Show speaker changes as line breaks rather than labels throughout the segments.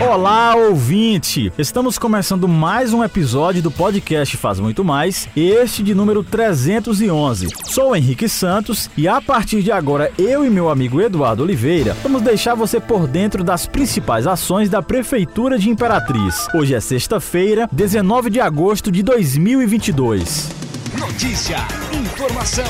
Olá, ouvinte! Estamos começando mais um episódio do podcast Faz Muito Mais, este de número 311. Sou o Henrique Santos e a partir de agora eu e meu amigo Eduardo Oliveira vamos deixar você por dentro das principais ações da Prefeitura de Imperatriz. Hoje é sexta-feira, 19 de agosto de 2022.
Notícia, informação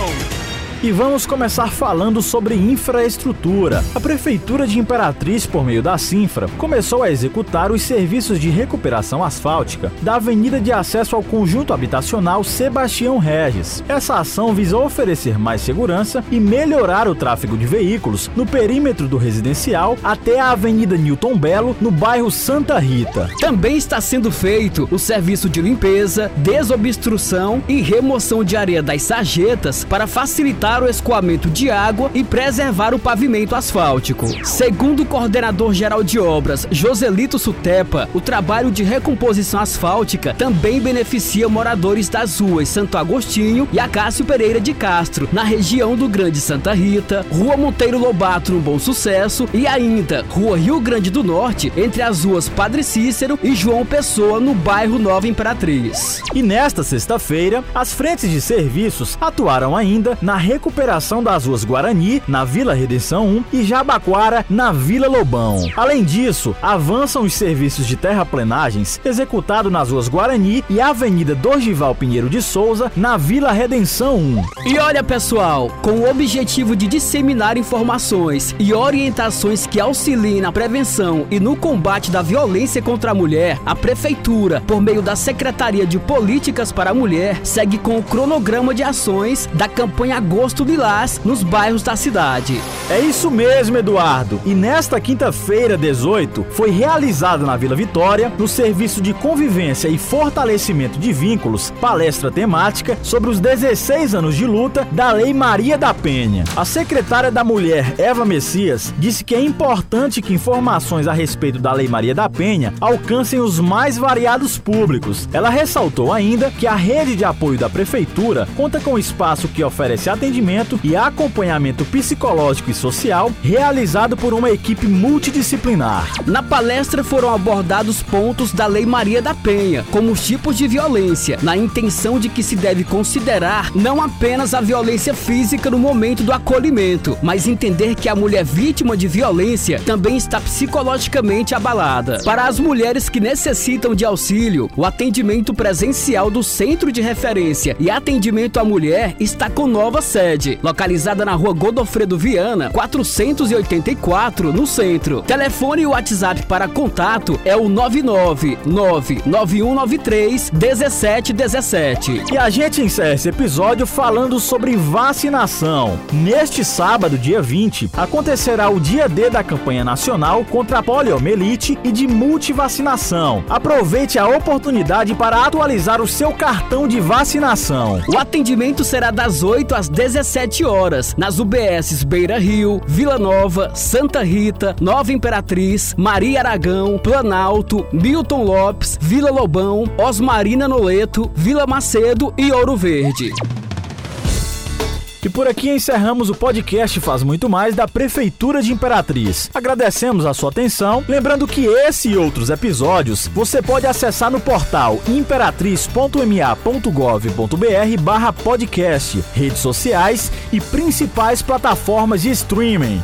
e vamos começar falando sobre infraestrutura. A Prefeitura de Imperatriz, por meio da Sinfra, começou a executar os serviços de recuperação asfáltica da avenida de acesso ao conjunto habitacional Sebastião Regis. Essa ação visa oferecer mais segurança e melhorar o tráfego de veículos no perímetro do residencial até a Avenida Newton Belo, no bairro Santa Rita.
Também está sendo feito o serviço de limpeza, desobstrução e remoção de areia das sarjetas para facilitar facilitar o escoamento de água e preservar o pavimento asfáltico. Segundo o coordenador geral de obras, Joselito Sutepa, o trabalho de recomposição asfáltica também beneficia moradores das ruas Santo Agostinho e Acácio Pereira de Castro, na região do Grande Santa Rita, Rua Monteiro Lobato no Bom Sucesso e ainda Rua Rio Grande do Norte, entre as ruas Padre Cícero e João Pessoa, no bairro Nova Imperatriz.
E nesta sexta-feira, as frentes de serviços atuaram ainda na recuperação das ruas Guarani, na Vila Redenção 1 e Jabaquara, na Vila Lobão. Além disso, avançam os serviços de terraplenagens executados nas ruas Guarani e Avenida Dorgival Pinheiro de Souza, na Vila Redenção 1.
E olha, pessoal, com o objetivo de disseminar informações e orientações que auxiliem na prevenção e no combate da violência contra a mulher, a Prefeitura, por meio da Secretaria de Políticas para a Mulher, segue com o cronograma de ações da campanha Agosto Agosto Lilás, nos bairros da cidade.
É isso mesmo, Eduardo. E nesta quinta-feira, 18, foi realizada na Vila Vitória, no Serviço de Convivência e Fortalecimento de Vínculos, palestra temática sobre os 16 anos de luta da Lei Maria da Penha. A secretária da Mulher, Eva Messias, disse que é importante que informações a respeito da Lei Maria da Penha alcancem os mais variados públicos. Ela ressaltou ainda que a rede de apoio da Prefeitura conta com espaço que oferece atendimento atendimento e acompanhamento psicológico e social realizado por uma equipe multidisciplinar.
Na palestra foram abordados pontos da Lei Maria da Penha, como os tipos de violência, na intenção de que se deve considerar não apenas a violência física no momento do acolhimento, mas entender que a mulher vítima de violência também está psicologicamente abalada. Para as mulheres que necessitam de auxílio, o atendimento presencial do Centro de Referência e Atendimento à Mulher está com nova sede sede, localizada na rua Godofredo Viana, 484, no centro. Telefone e WhatsApp para contato é o 9999193 1717.
E a gente encerra esse episódio falando sobre vacinação. Neste sábado, dia 20, acontecerá o dia D da campanha nacional contra a poliomielite e de multivacinação. Aproveite a oportunidade para atualizar o seu cartão de vacinação.
O atendimento será das 8 às 10 17 horas, nas UBSs Beira Rio, Vila Nova, Santa Rita, Nova Imperatriz, Maria Aragão, Planalto, Milton Lopes, Vila Lobão, Osmarina Noleto, Vila Macedo e Ouro Verde.
E por aqui encerramos o podcast Faz Muito Mais da Prefeitura de Imperatriz. Agradecemos a sua atenção, lembrando que esse e outros episódios você pode acessar no portal imperatriz.ma.gov.br barra podcast, redes sociais e principais plataformas de streaming.